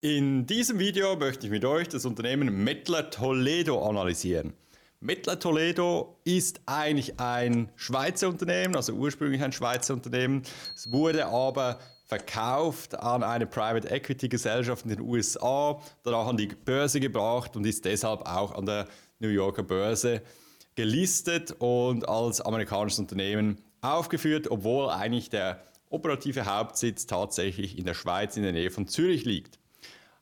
In diesem Video möchte ich mit euch das Unternehmen Mettler Toledo analysieren. Mettler Toledo ist eigentlich ein Schweizer Unternehmen, also ursprünglich ein Schweizer Unternehmen. Es wurde aber verkauft an eine Private Equity Gesellschaft in den USA, danach an die Börse gebracht und ist deshalb auch an der New Yorker Börse gelistet und als amerikanisches Unternehmen aufgeführt, obwohl eigentlich der operative Hauptsitz tatsächlich in der Schweiz in der Nähe von Zürich liegt.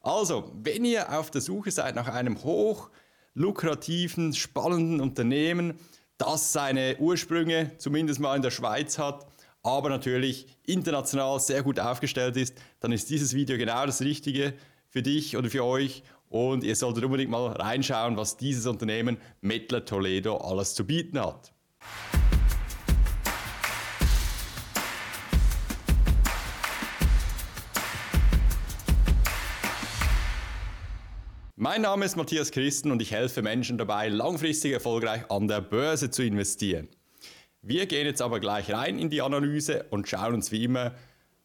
Also, wenn ihr auf der Suche seid nach einem hoch lukrativen, spannenden Unternehmen, das seine Ursprünge zumindest mal in der Schweiz hat, aber natürlich international sehr gut aufgestellt ist, dann ist dieses Video genau das Richtige für dich oder für euch und ihr solltet unbedingt mal reinschauen, was dieses Unternehmen Mettler Toledo alles zu bieten hat. Mein Name ist Matthias Christen und ich helfe Menschen dabei, langfristig erfolgreich an der Börse zu investieren. Wir gehen jetzt aber gleich rein in die Analyse und schauen uns wie immer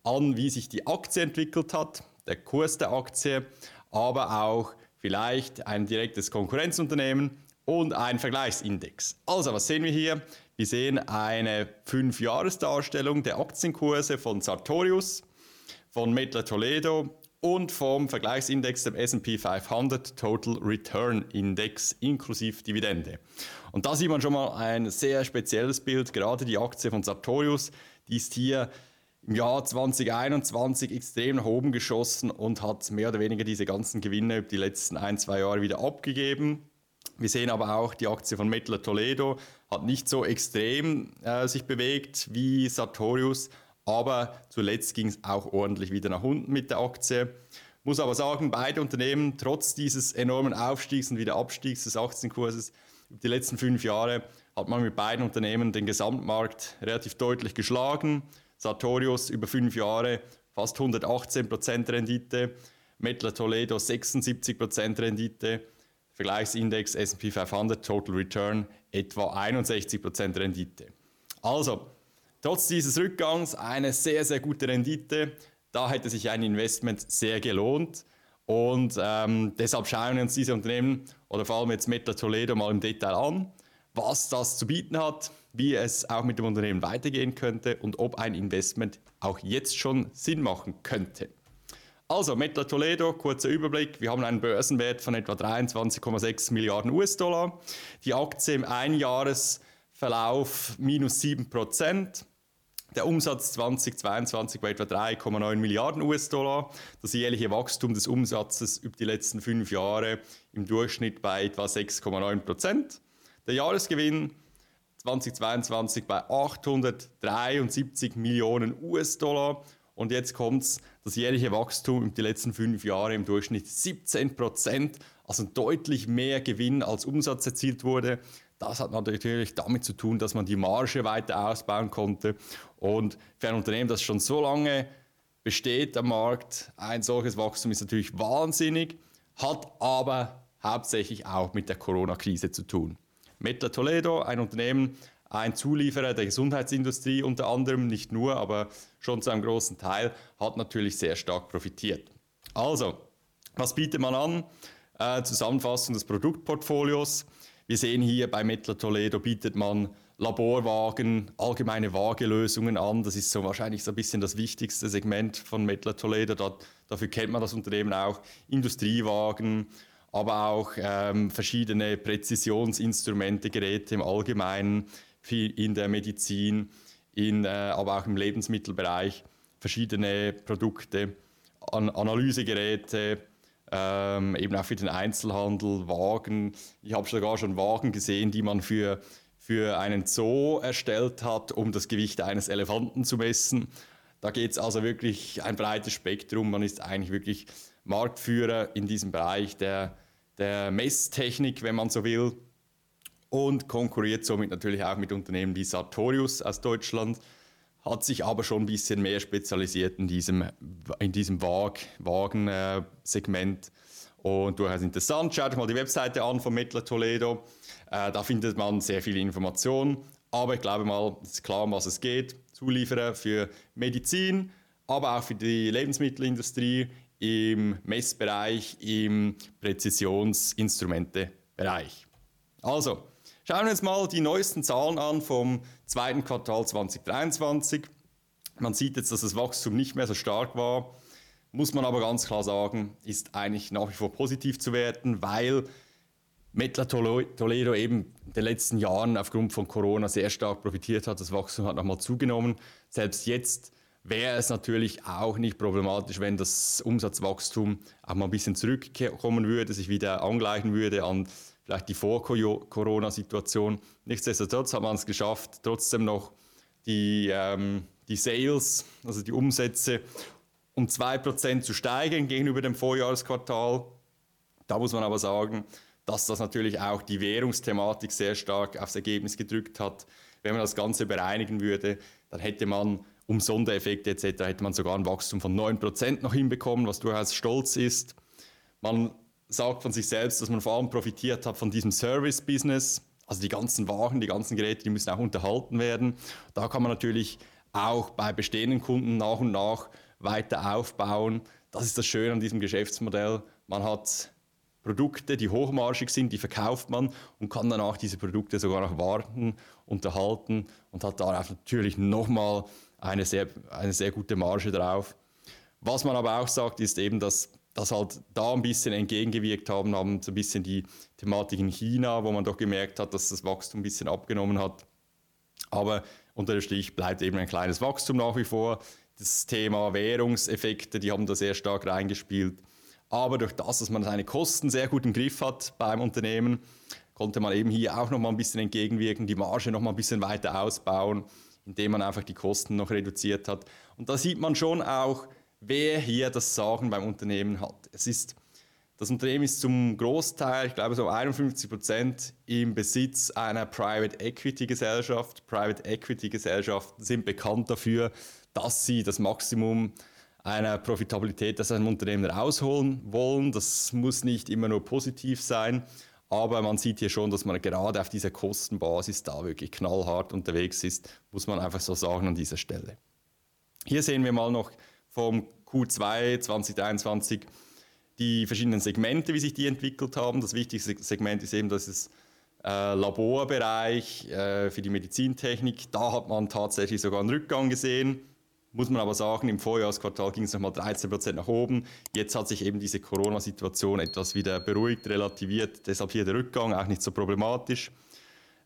an, wie sich die Aktie entwickelt hat, der Kurs der Aktie, aber auch vielleicht ein direktes Konkurrenzunternehmen und ein Vergleichsindex. Also, was sehen wir hier? Wir sehen eine 5-Jahres-Darstellung der Aktienkurse von Sartorius, von Mettler Toledo und vom Vergleichsindex dem S&P 500 Total Return Index inklusive Dividende. Und da sieht man schon mal ein sehr spezielles Bild, gerade die Aktie von Sartorius, die ist hier im Jahr 2021 extrem nach oben geschossen und hat mehr oder weniger diese ganzen Gewinne über die letzten ein, zwei Jahre wieder abgegeben. Wir sehen aber auch, die Aktie von Mettler Toledo hat nicht so extrem äh, sich bewegt wie Sartorius, aber zuletzt ging es auch ordentlich wieder nach unten mit der Aktie. Muss aber sagen, beide Unternehmen, trotz dieses enormen Aufstiegs und wieder Abstiegs des Aktienkurses über die letzten fünf Jahre, hat man mit beiden Unternehmen den Gesamtmarkt relativ deutlich geschlagen. Sartorius über fünf Jahre fast 118% Rendite, Mettler Toledo 76% Rendite, Vergleichsindex S&P 500 Total Return etwa 61% Rendite. Also, Trotz dieses Rückgangs eine sehr, sehr gute Rendite. Da hätte sich ein Investment sehr gelohnt. Und ähm, deshalb schauen wir uns diese Unternehmen oder vor allem jetzt Meta Toledo mal im Detail an, was das zu bieten hat, wie es auch mit dem Unternehmen weitergehen könnte und ob ein Investment auch jetzt schon Sinn machen könnte. Also Meta Toledo, kurzer Überblick. Wir haben einen Börsenwert von etwa 23,6 Milliarden US-Dollar. Die Aktie im Einjahresverlauf minus 7 Prozent. Der Umsatz 2022 war etwa 3,9 Milliarden US-Dollar. Das jährliche Wachstum des Umsatzes über die letzten fünf Jahre im Durchschnitt bei etwa 6,9 Prozent. Der Jahresgewinn 2022 bei 873 Millionen US-Dollar. Und jetzt kommt das jährliche Wachstum über die letzten fünf Jahre im Durchschnitt 17 Prozent, also deutlich mehr Gewinn als Umsatz erzielt wurde. Das hat natürlich damit zu tun, dass man die Marge weiter ausbauen konnte. Und für ein Unternehmen, das schon so lange besteht am Markt, ein solches Wachstum ist natürlich wahnsinnig, hat aber hauptsächlich auch mit der Corona-Krise zu tun. Meta Toledo, ein Unternehmen, ein Zulieferer der Gesundheitsindustrie unter anderem, nicht nur, aber schon zu einem großen Teil, hat natürlich sehr stark profitiert. Also, was bietet man an? Äh, Zusammenfassung des Produktportfolios. Wir sehen hier bei Mettler Toledo bietet man Laborwagen, allgemeine Waagelösungen an. Das ist so wahrscheinlich so ein bisschen das wichtigste Segment von Mettler Toledo. Dort, dafür kennt man das Unternehmen auch. Industriewagen, aber auch ähm, verschiedene Präzisionsinstrumente, Geräte im Allgemeinen, in der Medizin, in, äh, aber auch im Lebensmittelbereich, verschiedene Produkte, An Analysegeräte, ähm, eben auch für den Einzelhandel, Wagen. Ich habe sogar schon Wagen gesehen, die man für, für einen Zoo erstellt hat, um das Gewicht eines Elefanten zu messen. Da geht es also wirklich ein breites Spektrum. Man ist eigentlich wirklich Marktführer in diesem Bereich der, der Messtechnik, wenn man so will, und konkurriert somit natürlich auch mit Unternehmen wie Sartorius aus Deutschland hat sich aber schon ein bisschen mehr spezialisiert in diesem, in diesem Wagen-Segment. Äh, und durchaus interessant. Schaut euch mal die Webseite an von Mittler Toledo. Äh, da findet man sehr viele Informationen. Aber ich glaube mal, es ist klar, um was es geht. Zulieferer für Medizin, aber auch für die Lebensmittelindustrie im Messbereich, im Präzisionsinstrumente-Bereich. Also, schauen wir uns mal die neuesten Zahlen an vom zweiten Quartal 2023. Man sieht jetzt, dass das Wachstum nicht mehr so stark war, muss man aber ganz klar sagen, ist eigentlich nach wie vor positiv zu werten, weil Metla Toledo eben in den letzten Jahren aufgrund von Corona sehr stark profitiert hat. Das Wachstum hat nochmal zugenommen. Selbst jetzt wäre es natürlich auch nicht problematisch, wenn das Umsatzwachstum auch mal ein bisschen zurückkommen würde, sich wieder angleichen würde an vielleicht die Vor-Corona-Situation. Nichtsdestotrotz hat man es geschafft, trotzdem noch die, ähm, die Sales, also die Umsätze, um 2% zu steigen gegenüber dem Vorjahresquartal. Da muss man aber sagen, dass das natürlich auch die Währungsthematik sehr stark aufs Ergebnis gedrückt hat. Wenn man das Ganze bereinigen würde, dann hätte man um Sondereffekte etc. hätte man sogar ein Wachstum von 9% noch hinbekommen, was durchaus stolz ist. Man sagt von sich selbst, dass man vor allem profitiert hat von diesem Service-Business. Also die ganzen Wagen, die ganzen Geräte, die müssen auch unterhalten werden. Da kann man natürlich auch bei bestehenden Kunden nach und nach weiter aufbauen. Das ist das Schöne an diesem Geschäftsmodell. Man hat Produkte, die hochmarschig sind, die verkauft man und kann danach diese Produkte sogar noch warten, unterhalten und hat darauf natürlich nochmal eine sehr, eine sehr gute Marge drauf. Was man aber auch sagt, ist eben, dass das halt da ein bisschen entgegengewirkt haben, haben so ein bisschen die Thematik in China, wo man doch gemerkt hat, dass das Wachstum ein bisschen abgenommen hat. Aber unter dem Strich bleibt eben ein kleines Wachstum nach wie vor. Das Thema Währungseffekte, die haben da sehr stark reingespielt. Aber durch das, dass man seine Kosten sehr gut im Griff hat beim Unternehmen, konnte man eben hier auch noch mal ein bisschen entgegenwirken, die Marge noch mal ein bisschen weiter ausbauen indem man einfach die Kosten noch reduziert hat. Und da sieht man schon auch, wer hier das Sagen beim Unternehmen hat. Es ist, das Unternehmen ist zum Großteil, ich glaube so 51 Prozent, im Besitz einer Private Equity Gesellschaft. Private Equity Gesellschaften sind bekannt dafür, dass sie das Maximum einer Profitabilität aus einem Unternehmen rausholen wollen. Das muss nicht immer nur positiv sein. Aber man sieht hier schon, dass man gerade auf dieser Kostenbasis da wirklich knallhart unterwegs ist, muss man einfach so sagen an dieser Stelle. Hier sehen wir mal noch vom Q2 2023 die verschiedenen Segmente, wie sich die entwickelt haben. Das wichtigste Segment ist eben das äh, Laborbereich äh, für die Medizintechnik. Da hat man tatsächlich sogar einen Rückgang gesehen. Muss man aber sagen, im Vorjahresquartal ging es nochmal 13% nach oben. Jetzt hat sich eben diese Corona-Situation etwas wieder beruhigt, relativiert. Deshalb hier der Rückgang, auch nicht so problematisch.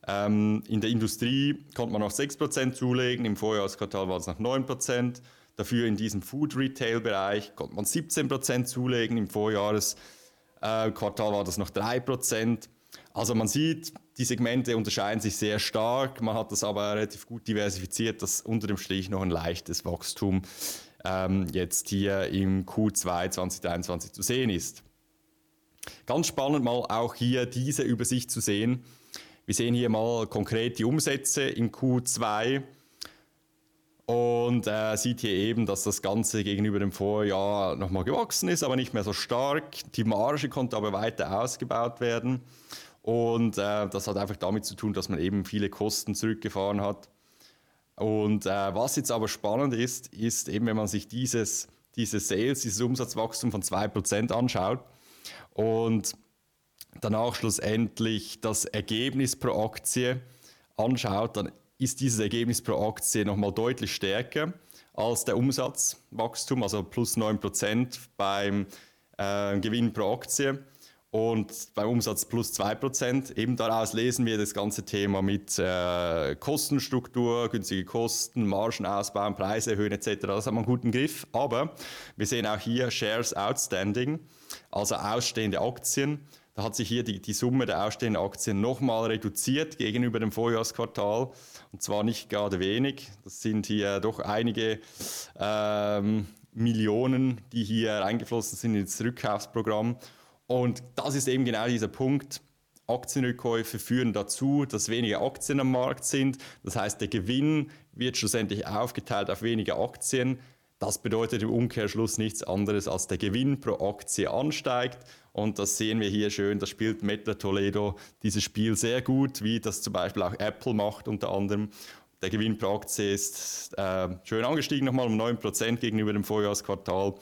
Ähm, in der Industrie konnte man noch 6% zulegen, im Vorjahresquartal war es noch 9%. Dafür in diesem Food-Retail-Bereich konnte man 17% zulegen, im Vorjahresquartal war das noch 3%. Also man sieht, die Segmente unterscheiden sich sehr stark. Man hat das aber relativ gut diversifiziert, dass unter dem Strich noch ein leichtes Wachstum ähm, jetzt hier im Q2 2023 zu sehen ist. Ganz spannend mal auch hier diese Übersicht zu sehen. Wir sehen hier mal konkret die Umsätze im Q2 und äh, sieht hier eben, dass das Ganze gegenüber dem Vorjahr nochmal gewachsen ist, aber nicht mehr so stark. Die Marge konnte aber weiter ausgebaut werden. Und äh, das hat einfach damit zu tun, dass man eben viele Kosten zurückgefahren hat. Und äh, was jetzt aber spannend ist, ist eben, wenn man sich dieses, dieses Sales, dieses Umsatzwachstum von 2% anschaut und danach schlussendlich das Ergebnis pro Aktie anschaut, dann ist dieses Ergebnis pro Aktie nochmal deutlich stärker als der Umsatzwachstum, also plus 9% beim äh, Gewinn pro Aktie und beim Umsatz plus 2%. Eben daraus lesen wir das ganze Thema mit äh, Kostenstruktur, günstige Kosten, Margen ausbauen, Preise erhöhen etc. Das hat man einen guten Griff. Aber wir sehen auch hier Shares Outstanding, also ausstehende Aktien. Da hat sich hier die, die Summe der ausstehenden Aktien nochmal reduziert gegenüber dem Vorjahresquartal. Und zwar nicht gerade wenig. Das sind hier doch einige ähm, Millionen, die hier eingeflossen sind ins Rückkaufsprogramm. Und das ist eben genau dieser Punkt. Aktienrückkäufe führen dazu, dass weniger Aktien am Markt sind. Das heißt, der Gewinn wird schlussendlich aufgeteilt auf weniger Aktien. Das bedeutet im Umkehrschluss nichts anderes, als der Gewinn pro Aktie ansteigt. Und das sehen wir hier schön. Das spielt Meta Toledo dieses Spiel sehr gut, wie das zum Beispiel auch Apple macht unter anderem. Der Gewinn pro Aktie ist äh, schön angestiegen, nochmal um 9% gegenüber dem Vorjahresquartal.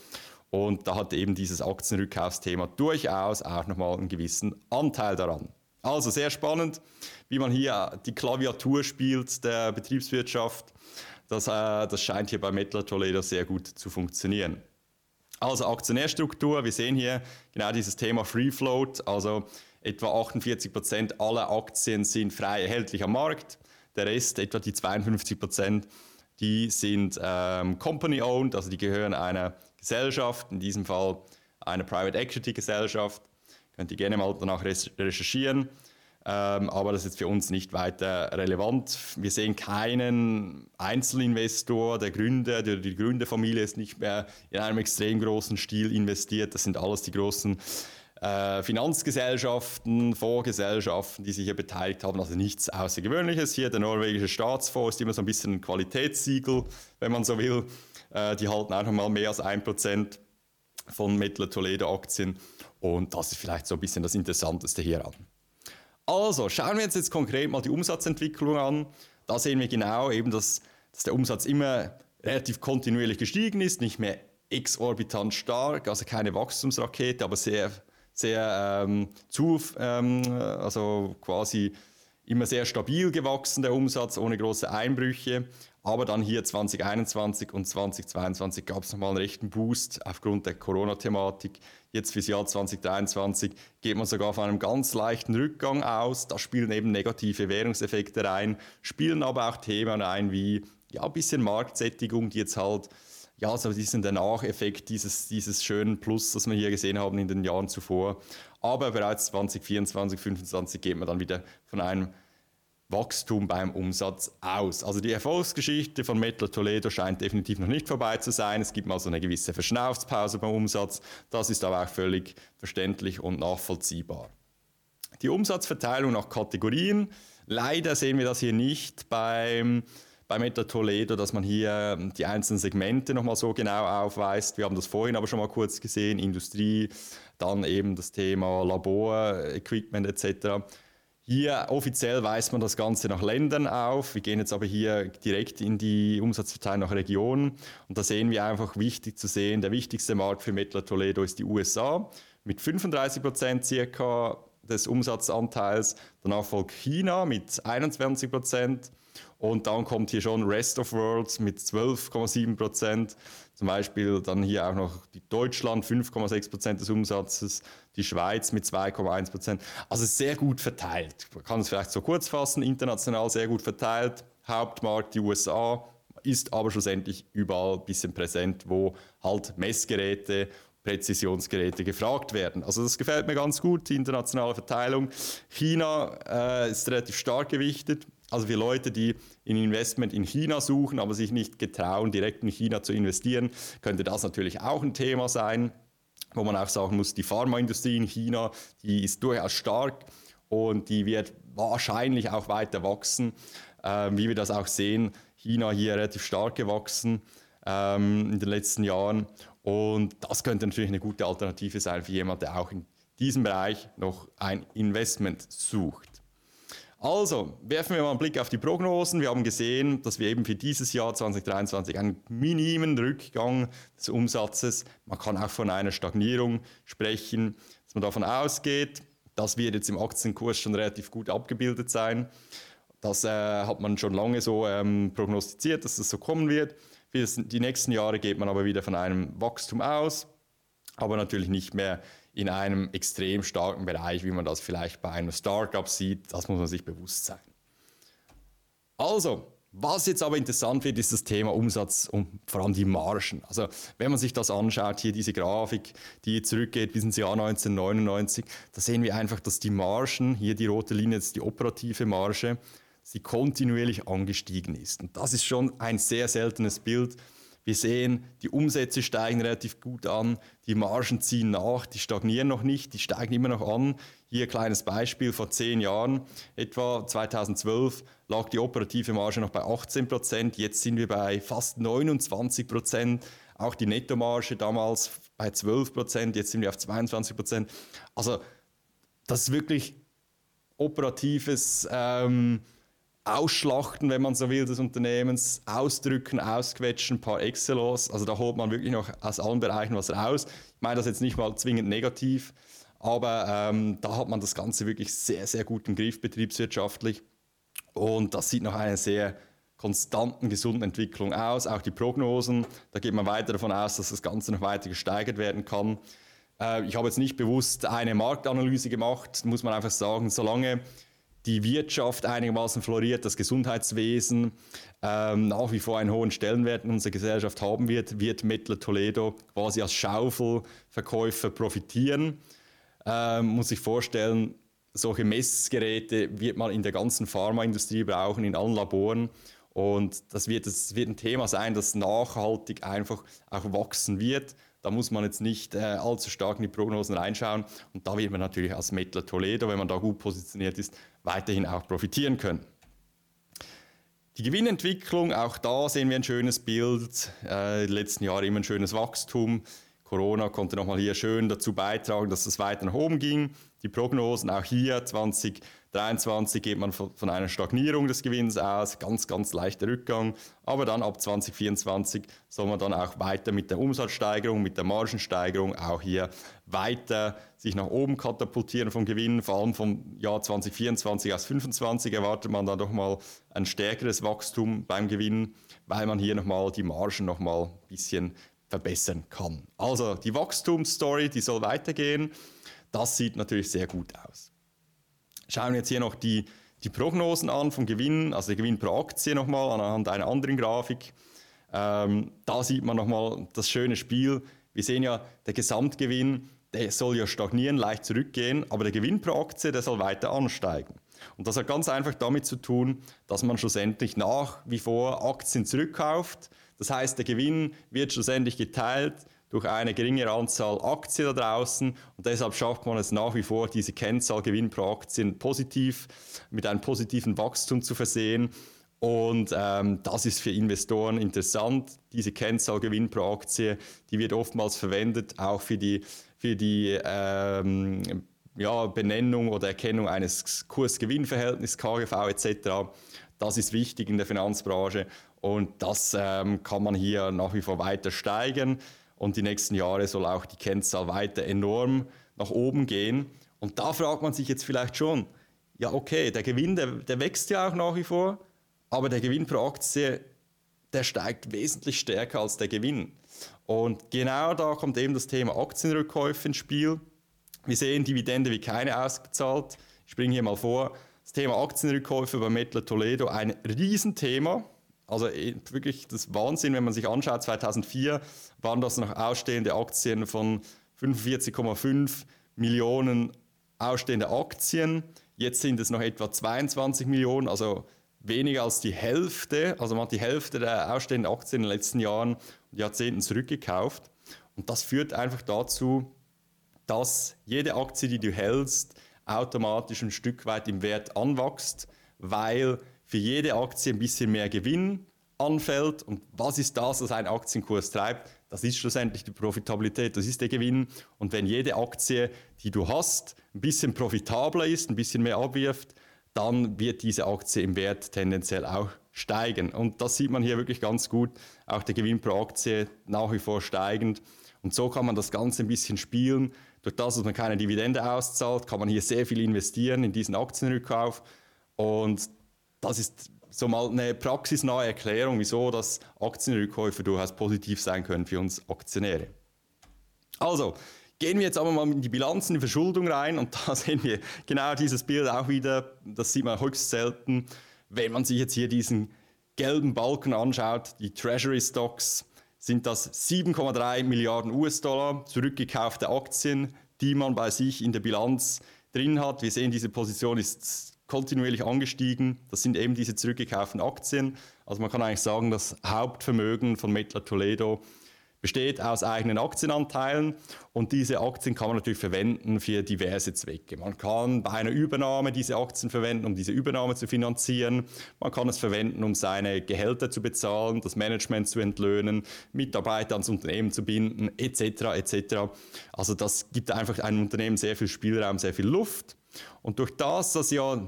Und da hat eben dieses Aktienrückkaufsthema durchaus auch nochmal einen gewissen Anteil daran. Also sehr spannend, wie man hier die Klaviatur spielt der Betriebswirtschaft. Das, äh, das scheint hier bei Mettler Toledo sehr gut zu funktionieren. Also Aktionärstruktur, wir sehen hier genau dieses Thema Free Float, also etwa 48 Prozent aller Aktien sind frei erhältlich am Markt, der Rest, etwa die 52%, Prozent, die sind ähm, Company-owned, also die gehören einer Gesellschaft, in diesem Fall einer Private Equity Gesellschaft. Könnt ihr gerne mal danach recherchieren. Ähm, aber das ist jetzt für uns nicht weiter relevant. Wir sehen keinen Einzelinvestor, der Gründer, die, die Gründerfamilie ist nicht mehr in einem extrem großen Stil investiert. Das sind alles die großen äh, Finanzgesellschaften, Fondsgesellschaften, die sich hier beteiligt haben. Also nichts Außergewöhnliches. Hier der norwegische Staatsfonds ist immer so ein bisschen ein Qualitätssiegel, wenn man so will. Äh, die halten einfach mal mehr als ein Prozent von Mettler Toledo Aktien. Und das ist vielleicht so ein bisschen das Interessanteste hier an. Also, schauen wir uns jetzt konkret mal die Umsatzentwicklung an. Da sehen wir genau eben, dass, dass der Umsatz immer relativ kontinuierlich gestiegen ist, nicht mehr exorbitant stark, also keine Wachstumsrakete, aber sehr, sehr ähm, zu, ähm, also quasi immer sehr stabil gewachsen, der Umsatz, ohne große Einbrüche. Aber dann hier 2021 und 2022 gab es nochmal einen rechten Boost aufgrund der Corona-Thematik. Jetzt fürs Jahr 2023 geht man sogar von einem ganz leichten Rückgang aus. Da spielen eben negative Währungseffekte rein, spielen aber auch Themen ein wie ja, ein bisschen Marktsättigung, die jetzt halt ja, so diesen der Nacheffekt dieses, dieses schönen Plus, das wir hier gesehen haben in den Jahren zuvor. Aber bereits 2024, 2025 geht man dann wieder von einem Wachstum beim Umsatz aus. Also die Erfolgsgeschichte von Metal Toledo scheint definitiv noch nicht vorbei zu sein. Es gibt mal so eine gewisse Verschnaufspause beim Umsatz. Das ist aber auch völlig verständlich und nachvollziehbar. Die Umsatzverteilung nach Kategorien. Leider sehen wir das hier nicht beim bei Meta Toledo, dass man hier die einzelnen Segmente nochmal so genau aufweist. Wir haben das vorhin aber schon mal kurz gesehen, Industrie, dann eben das Thema Labor, Equipment etc. Hier offiziell weist man das Ganze nach Ländern auf. Wir gehen jetzt aber hier direkt in die Umsatzverteilung nach Regionen. Und da sehen wir einfach wichtig zu sehen, der wichtigste Markt für Mettler Toledo ist die USA mit 35 Prozent circa des Umsatzanteils. Danach folgt China mit 21 Prozent. Und dann kommt hier schon Rest of World mit 12,7 Prozent. Zum Beispiel dann hier auch noch Deutschland 5,6 Prozent des Umsatzes, die Schweiz mit 2,1 Prozent. Also sehr gut verteilt. Man kann es vielleicht so kurz fassen, international sehr gut verteilt. Hauptmarkt die USA, ist aber schlussendlich überall ein bisschen präsent, wo halt Messgeräte Präzisionsgeräte gefragt werden. Also das gefällt mir ganz gut, die internationale Verteilung. China äh, ist relativ stark gewichtet, also für Leute, die ein Investment in China suchen, aber sich nicht getrauen, direkt in China zu investieren, könnte das natürlich auch ein Thema sein, wo man auch sagen muss, die Pharmaindustrie in China, die ist durchaus stark und die wird wahrscheinlich auch weiter wachsen, ähm, wie wir das auch sehen. China hier relativ stark gewachsen ähm, in den letzten Jahren und das könnte natürlich eine gute Alternative sein für jemanden, der auch in diesem Bereich noch ein Investment sucht. Also, werfen wir mal einen Blick auf die Prognosen. Wir haben gesehen, dass wir eben für dieses Jahr 2023 einen minimen Rückgang des Umsatzes, man kann auch von einer Stagnierung sprechen, dass man davon ausgeht, das wird jetzt im Aktienkurs schon relativ gut abgebildet sein. Das äh, hat man schon lange so ähm, prognostiziert, dass das so kommen wird. Für die nächsten Jahre geht man aber wieder von einem Wachstum aus, aber natürlich nicht mehr in einem extrem starken Bereich, wie man das vielleicht bei einem Startup sieht. Das muss man sich bewusst sein. Also, was jetzt aber interessant wird, ist das Thema Umsatz und vor allem die Margen. Also wenn man sich das anschaut, hier diese Grafik, die zurückgeht bis ins Jahr 1999, da sehen wir einfach, dass die Margen, hier die rote Linie ist die operative Marge, sie kontinuierlich angestiegen ist. Und das ist schon ein sehr seltenes Bild, wir sehen, die Umsätze steigen relativ gut an, die Margen ziehen nach, die stagnieren noch nicht, die steigen immer noch an. Hier ein kleines Beispiel, vor zehn Jahren, etwa 2012, lag die operative Marge noch bei 18 Prozent, jetzt sind wir bei fast 29 Prozent. Auch die Nettomarge damals bei 12 Prozent, jetzt sind wir auf 22 Prozent. Also das ist wirklich operatives ähm, Ausschlachten, wenn man so will, des Unternehmens, ausdrücken, ausquetschen, paar Excelos. Also da holt man wirklich noch aus allen Bereichen was raus. Ich meine das jetzt nicht mal zwingend negativ, aber ähm, da hat man das Ganze wirklich sehr, sehr gut im Griff betriebswirtschaftlich. Und das sieht nach einer sehr konstanten, gesunden Entwicklung aus. Auch die Prognosen, da geht man weiter davon aus, dass das Ganze noch weiter gesteigert werden kann. Äh, ich habe jetzt nicht bewusst eine Marktanalyse gemacht, muss man einfach sagen, solange die Wirtschaft einigermaßen floriert, das Gesundheitswesen ähm, nach wie vor einen hohen Stellenwert in unserer Gesellschaft haben wird, wird Mettler Toledo quasi als Schaufelverkäufer profitieren. Ähm, muss sich vorstellen, solche Messgeräte wird man in der ganzen Pharmaindustrie brauchen, in allen Laboren. Und das wird, das wird ein Thema sein, das nachhaltig einfach auch wachsen wird. Da muss man jetzt nicht äh, allzu stark in die Prognosen reinschauen. Und da wird man natürlich als Mettler Toledo, wenn man da gut positioniert ist, weiterhin auch profitieren können. Die Gewinnentwicklung, auch da sehen wir ein schönes Bild. Äh, die letzten Jahre immer ein schönes Wachstum. Corona konnte nochmal hier schön dazu beitragen, dass es weiter nach oben ging. Die Prognosen auch hier 2023 geht man von einer Stagnierung des Gewinns aus, ganz, ganz leichter Rückgang. Aber dann ab 2024 soll man dann auch weiter mit der Umsatzsteigerung, mit der Margensteigerung auch hier weiter sich nach oben katapultieren vom Gewinn. Vor allem vom Jahr 2024 aus 2025 erwartet man dann doch mal ein stärkeres Wachstum beim Gewinn, weil man hier nochmal die Margen nochmal ein bisschen verbessern kann. Also die Wachstumsstory, die soll weitergehen. Das sieht natürlich sehr gut aus. Schauen wir jetzt hier noch die, die Prognosen an vom Gewinn, also der Gewinn pro Aktie nochmal anhand einer anderen Grafik. Ähm, da sieht man nochmal das schöne Spiel. Wir sehen ja, der Gesamtgewinn, der soll ja stagnieren, leicht zurückgehen, aber der Gewinn pro Aktie, der soll weiter ansteigen. Und das hat ganz einfach damit zu tun, dass man schlussendlich nach wie vor Aktien zurückkauft das heißt, der Gewinn wird schlussendlich geteilt durch eine geringere Anzahl Aktien da draußen und deshalb schafft man es nach wie vor, diese Kennzahl Gewinn pro Aktien positiv mit einem positiven Wachstum zu versehen. Und ähm, das ist für Investoren interessant. Diese Kennzahl Gewinn pro Aktie, die wird oftmals verwendet, auch für die, für die ähm, ja, Benennung oder Erkennung eines Kurs-Gewinn-Verhältnisses, KGV etc. Das ist wichtig in der Finanzbranche und das ähm, kann man hier nach wie vor weiter steigen. Und die nächsten Jahre soll auch die Kennzahl weiter enorm nach oben gehen. Und da fragt man sich jetzt vielleicht schon, ja okay, der Gewinn, der, der wächst ja auch nach wie vor, aber der Gewinn pro Aktie, der steigt wesentlich stärker als der Gewinn. Und genau da kommt eben das Thema Aktienrückkäufe ins Spiel. Wir sehen Dividende wie keine ausgezahlt. Ich bringe hier mal vor, das Thema Aktienrückkäufe bei Mettler Toledo ein Riesenthema. Also eh, wirklich das Wahnsinn, wenn man sich anschaut, 2004 waren das noch ausstehende Aktien von 45,5 Millionen ausstehende Aktien. Jetzt sind es noch etwa 22 Millionen, also weniger als die Hälfte. Also man hat die Hälfte der ausstehenden Aktien in den letzten Jahren und Jahrzehnten zurückgekauft. Und das führt einfach dazu, dass jede Aktie, die du hältst, automatisch ein Stück weit im Wert anwächst, weil für jede Aktie ein bisschen mehr Gewinn anfällt. Und was ist das, was einen Aktienkurs treibt? Das ist schlussendlich die Profitabilität, das ist der Gewinn. Und wenn jede Aktie, die du hast, ein bisschen profitabler ist, ein bisschen mehr abwirft, dann wird diese Aktie im Wert tendenziell auch steigen. Und das sieht man hier wirklich ganz gut. Auch der Gewinn pro Aktie nach wie vor steigend. Und so kann man das Ganze ein bisschen spielen. Durch das, dass man keine Dividende auszahlt, kann man hier sehr viel investieren in diesen Aktienrückkauf. Und das ist so mal eine praxisnahe Erklärung, wieso das Aktienrückkäufe durchaus positiv sein können für uns Aktionäre. Also, gehen wir jetzt aber mal in die Bilanzen, die Verschuldung rein und da sehen wir genau dieses Bild auch wieder. Das sieht man höchst selten, wenn man sich jetzt hier diesen gelben Balken anschaut, die Treasury Stocks, sind das 7,3 Milliarden US-Dollar zurückgekaufte Aktien, die man bei sich in der Bilanz drin hat. Wir sehen, diese Position ist kontinuierlich angestiegen. Das sind eben diese zurückgekauften Aktien. Also man kann eigentlich sagen, das Hauptvermögen von Mettler Toledo besteht aus eigenen Aktienanteilen und diese Aktien kann man natürlich verwenden für diverse Zwecke. Man kann bei einer Übernahme diese Aktien verwenden, um diese Übernahme zu finanzieren. Man kann es verwenden, um seine Gehälter zu bezahlen, das Management zu entlöhnen, Mitarbeiter ans Unternehmen zu binden, etc. etc. Also das gibt einfach einem Unternehmen sehr viel Spielraum, sehr viel Luft. Und durch das, dass ja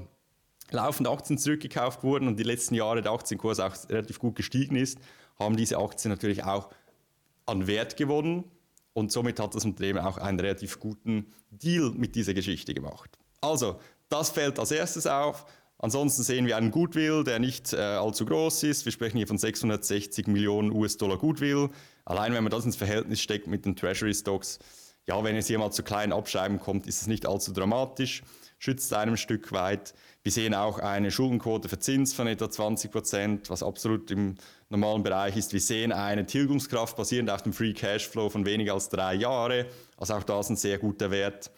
laufend Aktien zurückgekauft wurden und die letzten Jahre der Aktienkurs auch relativ gut gestiegen ist, haben diese Aktien natürlich auch an Wert gewonnen und somit hat das Unternehmen auch einen relativ guten Deal mit dieser Geschichte gemacht. Also, das fällt als erstes auf. Ansonsten sehen wir einen Goodwill, der nicht äh, allzu groß ist. Wir sprechen hier von 660 Millionen US-Dollar Goodwill. Allein wenn man das ins Verhältnis steckt mit den Treasury Stocks, ja, wenn es mal zu kleinen Abschreiben kommt, ist es nicht allzu dramatisch, schützt einem ein Stück weit. Wir sehen auch eine Schuldenquote für Zins von etwa 20 Prozent, was absolut im normalen Bereich ist. Wir sehen eine Tilgungskraft basierend auf dem Free Cashflow von weniger als drei Jahre, also auch das ein sehr guter Wert.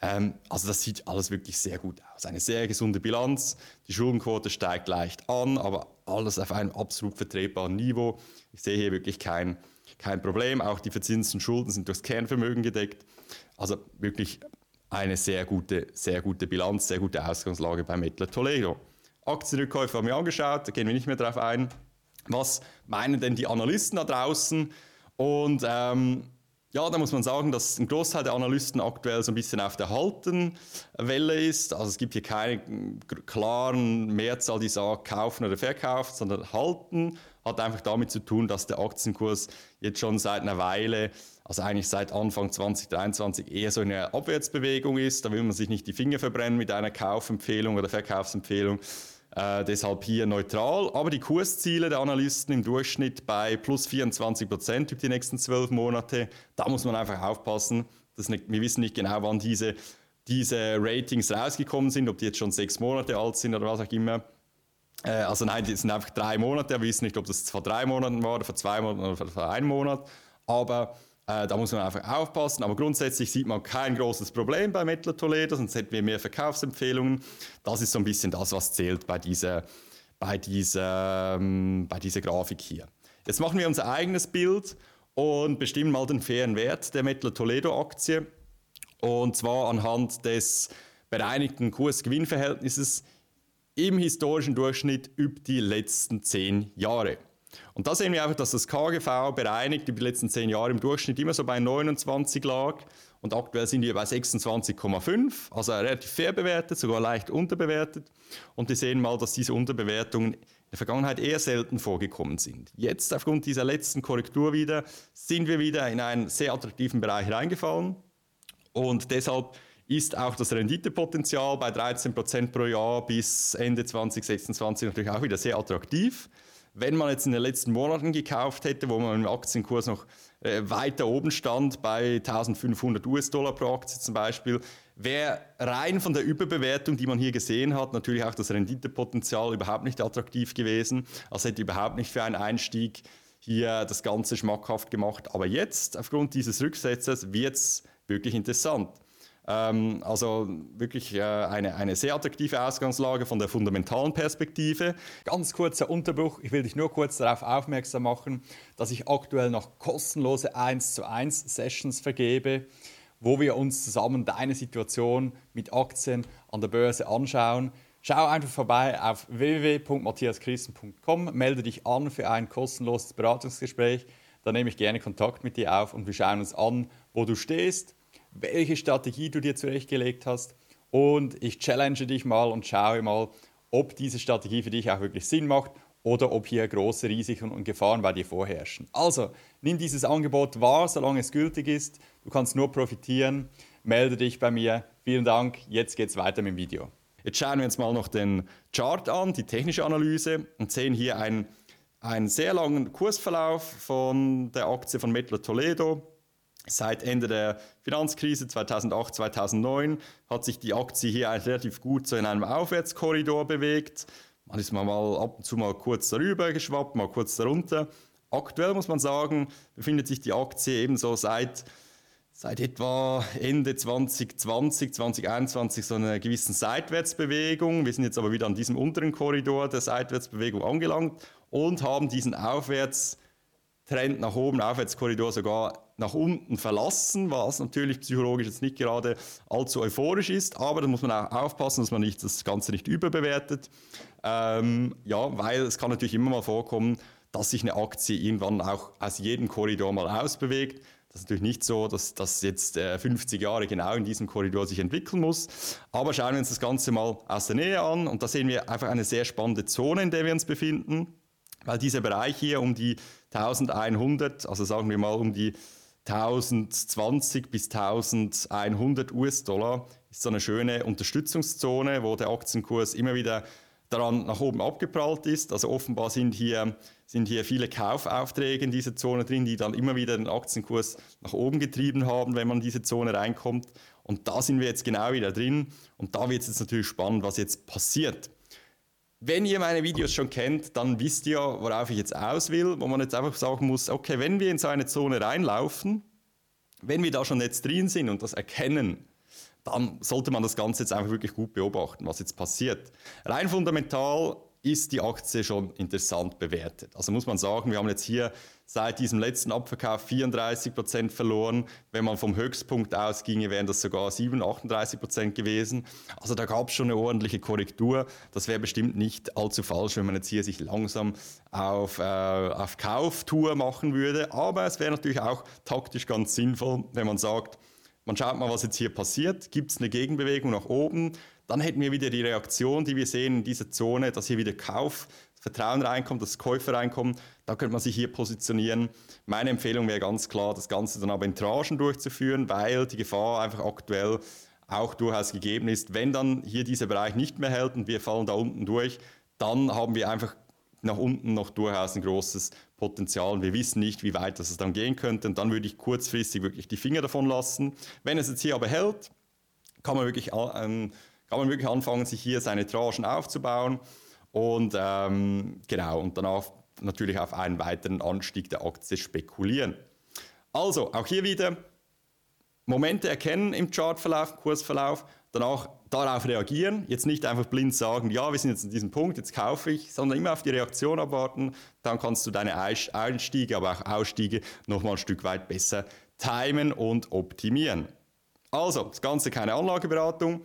Ähm, also das sieht alles wirklich sehr gut aus. Eine sehr gesunde Bilanz. Die Schuldenquote steigt leicht an, aber alles auf einem absolut vertretbaren Niveau. Ich sehe hier wirklich kein, kein Problem. Auch die verzinsten Schulden sind durchs Kernvermögen gedeckt. Also wirklich eine sehr gute, sehr gute Bilanz, sehr gute Ausgangslage bei Mettler Toledo. Aktienrückkäufe haben wir angeschaut, da gehen wir nicht mehr drauf ein. Was meinen denn die Analysten da draußen? Und ähm, ja, da muss man sagen, dass ein Großteil der Analysten aktuell so ein bisschen auf der Haltenwelle ist. Also es gibt hier keine klaren Mehrzahl, die sagt, kaufen oder verkaufen, sondern halten hat einfach damit zu tun, dass der Aktienkurs jetzt schon seit einer Weile, also eigentlich seit Anfang 2023, eher so eine Abwärtsbewegung ist. Da will man sich nicht die Finger verbrennen mit einer Kaufempfehlung oder Verkaufsempfehlung. Äh, deshalb hier neutral. Aber die Kursziele der Analysten im Durchschnitt bei plus 24 Prozent über die nächsten zwölf Monate. Da muss man einfach aufpassen. Nicht, wir wissen nicht genau, wann diese, diese Ratings rausgekommen sind, ob die jetzt schon sechs Monate alt sind oder was auch immer. Äh, also nein, die sind einfach drei Monate. Wir wissen nicht, ob das vor drei Monaten war oder vor zwei Monaten oder vor einem Monat. Aber äh, da muss man einfach aufpassen. Aber grundsätzlich sieht man kein großes Problem bei Mettler Toledo, sonst hätten wir mehr Verkaufsempfehlungen. Das ist so ein bisschen das, was zählt bei dieser, bei dieser, ähm, bei dieser Grafik hier. Jetzt machen wir unser eigenes Bild und bestimmen mal den fairen Wert der Mettler Toledo Aktie. Und zwar anhand des bereinigten Kurs-Gewinn-Verhältnisses im historischen Durchschnitt über die letzten zehn Jahre. Und da sehen wir einfach, dass das KGV bereinigt über die letzten zehn Jahre im Durchschnitt immer so bei 29 lag. Und aktuell sind wir bei 26,5, also relativ fair bewertet, sogar leicht unterbewertet. Und wir sehen mal, dass diese Unterbewertungen in der Vergangenheit eher selten vorgekommen sind. Jetzt, aufgrund dieser letzten Korrektur wieder, sind wir wieder in einen sehr attraktiven Bereich reingefallen. Und deshalb ist auch das Renditepotenzial bei 13% pro Jahr bis Ende 2026 natürlich auch wieder sehr attraktiv. Wenn man jetzt in den letzten Monaten gekauft hätte, wo man im Aktienkurs noch äh, weiter oben stand, bei 1500 US-Dollar pro Aktie zum Beispiel, wäre rein von der Überbewertung, die man hier gesehen hat, natürlich auch das Renditepotenzial überhaupt nicht attraktiv gewesen. Also hätte überhaupt nicht für einen Einstieg hier das Ganze schmackhaft gemacht. Aber jetzt, aufgrund dieses Rücksetzers, wird es wirklich interessant. Ähm, also wirklich äh, eine, eine sehr attraktive Ausgangslage von der fundamentalen Perspektive. Ganz kurzer Unterbruch, ich will dich nur kurz darauf aufmerksam machen, dass ich aktuell noch kostenlose 1 zu 1 Sessions vergebe, wo wir uns zusammen deine Situation mit Aktien an der Börse anschauen. Schau einfach vorbei auf www.matthiaschristen.com, melde dich an für ein kostenloses Beratungsgespräch. Da nehme ich gerne Kontakt mit dir auf und wir schauen uns an, wo du stehst welche Strategie du dir zurechtgelegt hast. Und ich challenge dich mal und schaue mal, ob diese Strategie für dich auch wirklich Sinn macht oder ob hier große Risiken und Gefahren bei dir vorherrschen. Also, nimm dieses Angebot wahr, solange es gültig ist. Du kannst nur profitieren. Melde dich bei mir. Vielen Dank. Jetzt geht es weiter mit dem Video. Jetzt schauen wir uns mal noch den Chart an, die technische Analyse und sehen hier einen, einen sehr langen Kursverlauf von der Aktie von Mettler Toledo Seit Ende der Finanzkrise 2008, 2009 hat sich die Aktie hier relativ gut so in einem Aufwärtskorridor bewegt. Man ist mal ab und zu mal kurz darüber geschwappt, mal kurz darunter. Aktuell muss man sagen, befindet sich die Aktie ebenso seit, seit etwa Ende 2020, 2021 so einer gewissen Seitwärtsbewegung. Wir sind jetzt aber wieder an diesem unteren Korridor der Seitwärtsbewegung angelangt und haben diesen Aufwärtstrend nach oben, Aufwärtskorridor sogar nach unten verlassen, was natürlich psychologisch jetzt nicht gerade allzu euphorisch ist, aber da muss man auch aufpassen, dass man nicht, das Ganze nicht überbewertet. Ähm, ja, weil es kann natürlich immer mal vorkommen, dass sich eine Aktie irgendwann auch aus jedem Korridor mal ausbewegt. Das ist natürlich nicht so, dass das jetzt 50 äh, Jahre genau in diesem Korridor sich entwickeln muss. Aber schauen wir uns das Ganze mal aus der Nähe an. Und da sehen wir einfach eine sehr spannende Zone, in der wir uns befinden. Weil dieser Bereich hier um die 1100, also sagen wir mal um die 1020 bis 1100 US-Dollar, ist so eine schöne Unterstützungszone, wo der Aktienkurs immer wieder daran nach oben abgeprallt ist. Also offenbar sind hier, sind hier viele Kaufaufträge in dieser Zone drin, die dann immer wieder den Aktienkurs nach oben getrieben haben, wenn man in diese Zone reinkommt. Und da sind wir jetzt genau wieder drin. Und da wird es jetzt natürlich spannend, was jetzt passiert. Wenn ihr meine Videos schon kennt, dann wisst ihr, worauf ich jetzt aus will, wo man jetzt einfach sagen muss, okay, wenn wir in so eine Zone reinlaufen, wenn wir da schon jetzt drin sind und das erkennen, dann sollte man das Ganze jetzt einfach wirklich gut beobachten, was jetzt passiert. Rein fundamental ist die Aktie schon interessant bewertet. Also muss man sagen, wir haben jetzt hier seit diesem letzten Abverkauf 34 Prozent verloren. Wenn man vom Höchstpunkt ausginge, wären das sogar 7, 38 Prozent gewesen. Also da gab es schon eine ordentliche Korrektur. Das wäre bestimmt nicht allzu falsch, wenn man jetzt hier sich langsam auf, äh, auf Kauftour machen würde. Aber es wäre natürlich auch taktisch ganz sinnvoll, wenn man sagt, man schaut mal, was jetzt hier passiert. Gibt es eine Gegenbewegung nach oben? Dann hätten wir wieder die Reaktion, die wir sehen in dieser Zone, dass hier wieder Kauf, Vertrauen reinkommt, dass Käufer reinkommen. Da könnte man sich hier positionieren. Meine Empfehlung wäre ganz klar, das Ganze dann aber in Tranchen durchzuführen, weil die Gefahr einfach aktuell auch durchaus gegeben ist. Wenn dann hier dieser Bereich nicht mehr hält und wir fallen da unten durch, dann haben wir einfach nach unten noch durchaus ein großes Potenzial wir wissen nicht, wie weit das dann gehen könnte. Und dann würde ich kurzfristig wirklich die Finger davon lassen. Wenn es jetzt hier aber hält, kann man wirklich, ähm, kann man wirklich anfangen, sich hier seine Tranchen aufzubauen und ähm, genau und danach natürlich auf einen weiteren Anstieg der Aktie spekulieren. Also auch hier wieder Momente erkennen im Chartverlauf, Kursverlauf, danach darauf reagieren, jetzt nicht einfach blind sagen, ja, wir sind jetzt an diesem Punkt, jetzt kaufe ich, sondern immer auf die Reaktion abwarten, dann kannst du deine Einstiege, aber auch Ausstiege nochmal ein Stück weit besser timen und optimieren. Also, das Ganze keine Anlageberatung.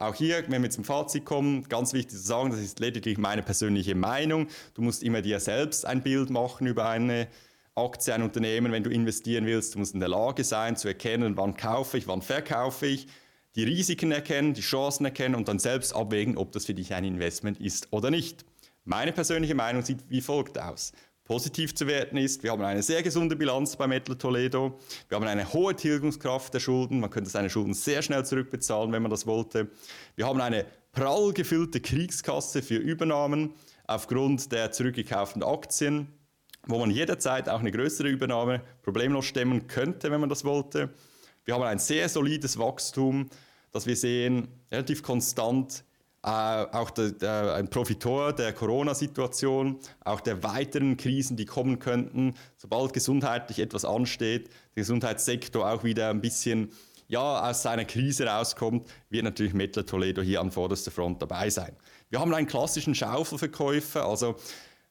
Auch hier, wenn wir zum Fazit kommen, ganz wichtig zu sagen, das ist lediglich meine persönliche Meinung. Du musst immer dir selbst ein Bild machen über eine Aktie, ein Unternehmen, wenn du investieren willst. Du musst in der Lage sein zu erkennen, wann kaufe ich, wann verkaufe ich die Risiken erkennen, die Chancen erkennen und dann selbst abwägen, ob das für dich ein Investment ist oder nicht. Meine persönliche Meinung sieht wie folgt aus. Positiv zu werten ist, wir haben eine sehr gesunde Bilanz bei Metal Toledo. Wir haben eine hohe Tilgungskraft der Schulden. Man könnte seine Schulden sehr schnell zurückbezahlen, wenn man das wollte. Wir haben eine prall gefüllte Kriegskasse für Übernahmen aufgrund der zurückgekauften Aktien, wo man jederzeit auch eine größere Übernahme problemlos stemmen könnte, wenn man das wollte. Wir haben ein sehr solides Wachstum, das wir sehen, relativ konstant. Äh, auch der, der, ein Profitor der Corona-Situation, auch der weiteren Krisen, die kommen könnten, sobald gesundheitlich etwas ansteht, der Gesundheitssektor auch wieder ein bisschen ja, aus seiner Krise rauskommt, wird natürlich Mettler Toledo hier an vorderster Front dabei sein. Wir haben einen klassischen Schaufelverkäufer, also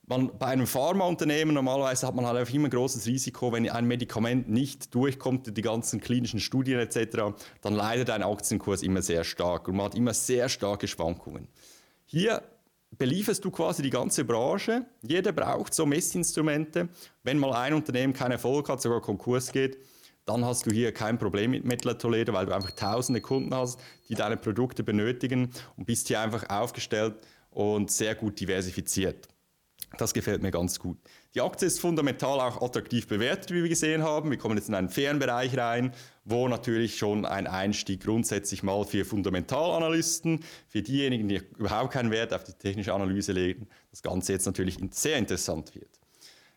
man, bei einem Pharmaunternehmen normalerweise hat man halt immer ein großes Risiko, wenn ein Medikament nicht durchkommt, die ganzen klinischen Studien etc., dann leidet ein Aktienkurs immer sehr stark und man hat immer sehr starke Schwankungen. Hier belieferst du quasi die ganze Branche. Jeder braucht so Messinstrumente. Wenn mal ein Unternehmen keinen Erfolg hat, sogar Konkurs geht, dann hast du hier kein Problem mit Mettler weil du einfach tausende Kunden hast, die deine Produkte benötigen und bist hier einfach aufgestellt und sehr gut diversifiziert. Das gefällt mir ganz gut. Die Aktie ist fundamental auch attraktiv bewertet, wie wir gesehen haben. Wir kommen jetzt in einen fairen Bereich rein, wo natürlich schon ein Einstieg grundsätzlich mal für Fundamentalanalysten, für diejenigen, die überhaupt keinen Wert auf die technische Analyse legen, das Ganze jetzt natürlich sehr interessant wird.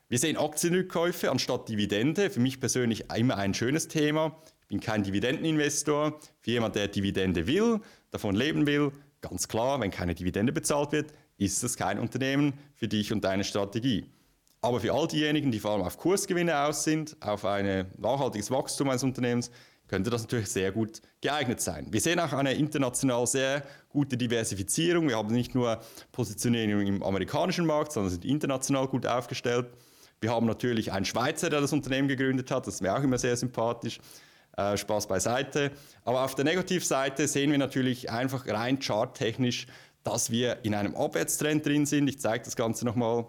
Wir sehen Aktienrückkäufe anstatt Dividende. Für mich persönlich immer ein schönes Thema. Ich bin kein Dividendeninvestor. Für jemand, der Dividende will, davon leben will, ganz klar, wenn keine Dividende bezahlt wird, ist es kein Unternehmen für dich und deine Strategie. Aber für all diejenigen, die vor allem auf Kursgewinne aus sind, auf ein nachhaltiges Wachstum eines Unternehmens, könnte das natürlich sehr gut geeignet sein. Wir sehen auch eine international sehr gute Diversifizierung. Wir haben nicht nur Positionierung im amerikanischen Markt, sondern sind international gut aufgestellt. Wir haben natürlich einen Schweizer, der das Unternehmen gegründet hat. Das ist mir auch immer sehr sympathisch. Äh, Spaß beiseite. Aber auf der Negativseite sehen wir natürlich einfach rein charttechnisch dass wir in einem Abwärtstrend drin sind. Ich zeige das Ganze nochmal.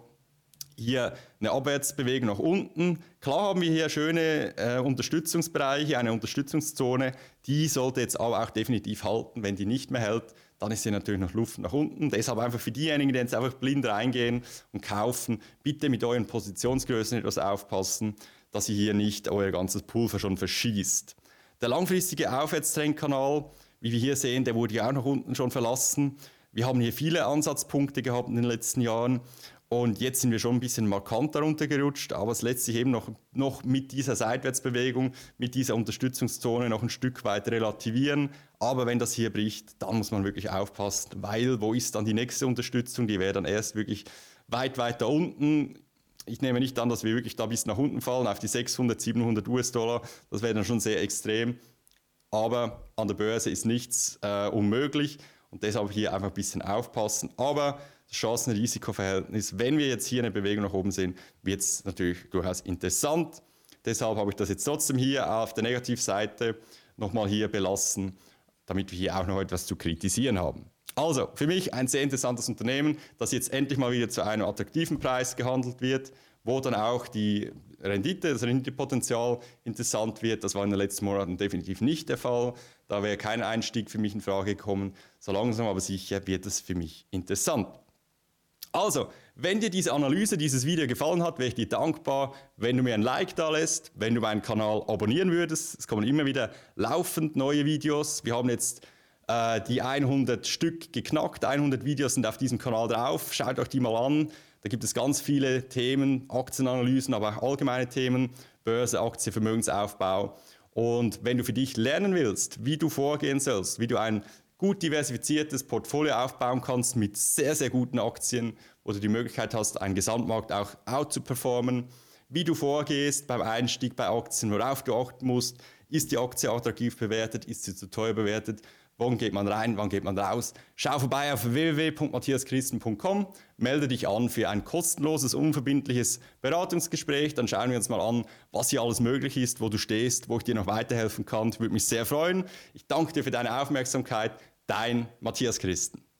hier eine Abwärtsbewegung nach unten. Klar haben wir hier schöne äh, Unterstützungsbereiche, eine Unterstützungszone. Die sollte jetzt aber auch definitiv halten. Wenn die nicht mehr hält, dann ist hier natürlich noch Luft nach unten. Deshalb einfach für diejenigen, die jetzt einfach blind reingehen und kaufen, bitte mit euren Positionsgrößen etwas aufpassen, dass ihr hier nicht euer ganzes Pulver schon verschießt. Der langfristige Aufwärtstrendkanal, wie wir hier sehen, der wurde ja auch nach unten schon verlassen. Wir haben hier viele Ansatzpunkte gehabt in den letzten Jahren und jetzt sind wir schon ein bisschen markant darunter gerutscht, aber es lässt sich eben noch, noch mit dieser Seitwärtsbewegung, mit dieser Unterstützungszone noch ein Stück weit relativieren. Aber wenn das hier bricht, dann muss man wirklich aufpassen, weil wo ist dann die nächste Unterstützung? Die wäre dann erst wirklich weit weiter unten. Ich nehme nicht an, dass wir wirklich da bis nach unten fallen, auf die 600, 700 US-Dollar. Das wäre dann schon sehr extrem. Aber an der Börse ist nichts äh, unmöglich und deshalb hier einfach ein bisschen aufpassen. Aber Chancen-Risiko-Verhältnis. Wenn wir jetzt hier eine Bewegung nach oben sehen, wird es natürlich durchaus interessant. Deshalb habe ich das jetzt trotzdem hier auf der Negativseite nochmal hier belassen, damit wir hier auch noch etwas zu kritisieren haben. Also, für mich ein sehr interessantes Unternehmen, das jetzt endlich mal wieder zu einem attraktiven Preis gehandelt wird, wo dann auch die Rendite, das Renditepotenzial interessant wird. Das war in den letzten Monaten definitiv nicht der Fall. Da wäre kein Einstieg für mich in Frage gekommen. So langsam aber sicher wird es für mich interessant. Also, wenn dir diese Analyse, dieses Video gefallen hat, wäre ich dir dankbar, wenn du mir ein Like da lässt, wenn du meinen Kanal abonnieren würdest. Es kommen immer wieder laufend neue Videos. Wir haben jetzt äh, die 100 Stück geknackt. 100 Videos sind auf diesem Kanal drauf. Schaut euch die mal an. Da gibt es ganz viele Themen, Aktienanalysen, aber auch allgemeine Themen, Börse, Aktie, Vermögensaufbau. Und wenn du für dich lernen willst, wie du vorgehen sollst, wie du ein gut diversifiziertes Portfolio aufbauen kannst mit sehr, sehr guten Aktien, wo du die Möglichkeit hast, einen Gesamtmarkt auch out zu performen, wie du vorgehst beim Einstieg bei Aktien, worauf du achten musst, ist die Aktie attraktiv bewertet, ist sie zu teuer bewertet, wann geht man rein, wann geht man raus. Schau vorbei auf www.matthiaschristen.com, melde dich an für ein kostenloses, unverbindliches Beratungsgespräch, dann schauen wir uns mal an, was hier alles möglich ist, wo du stehst, wo ich dir noch weiterhelfen kann. Ich würde mich sehr freuen. Ich danke dir für deine Aufmerksamkeit. Dein Matthias Christen.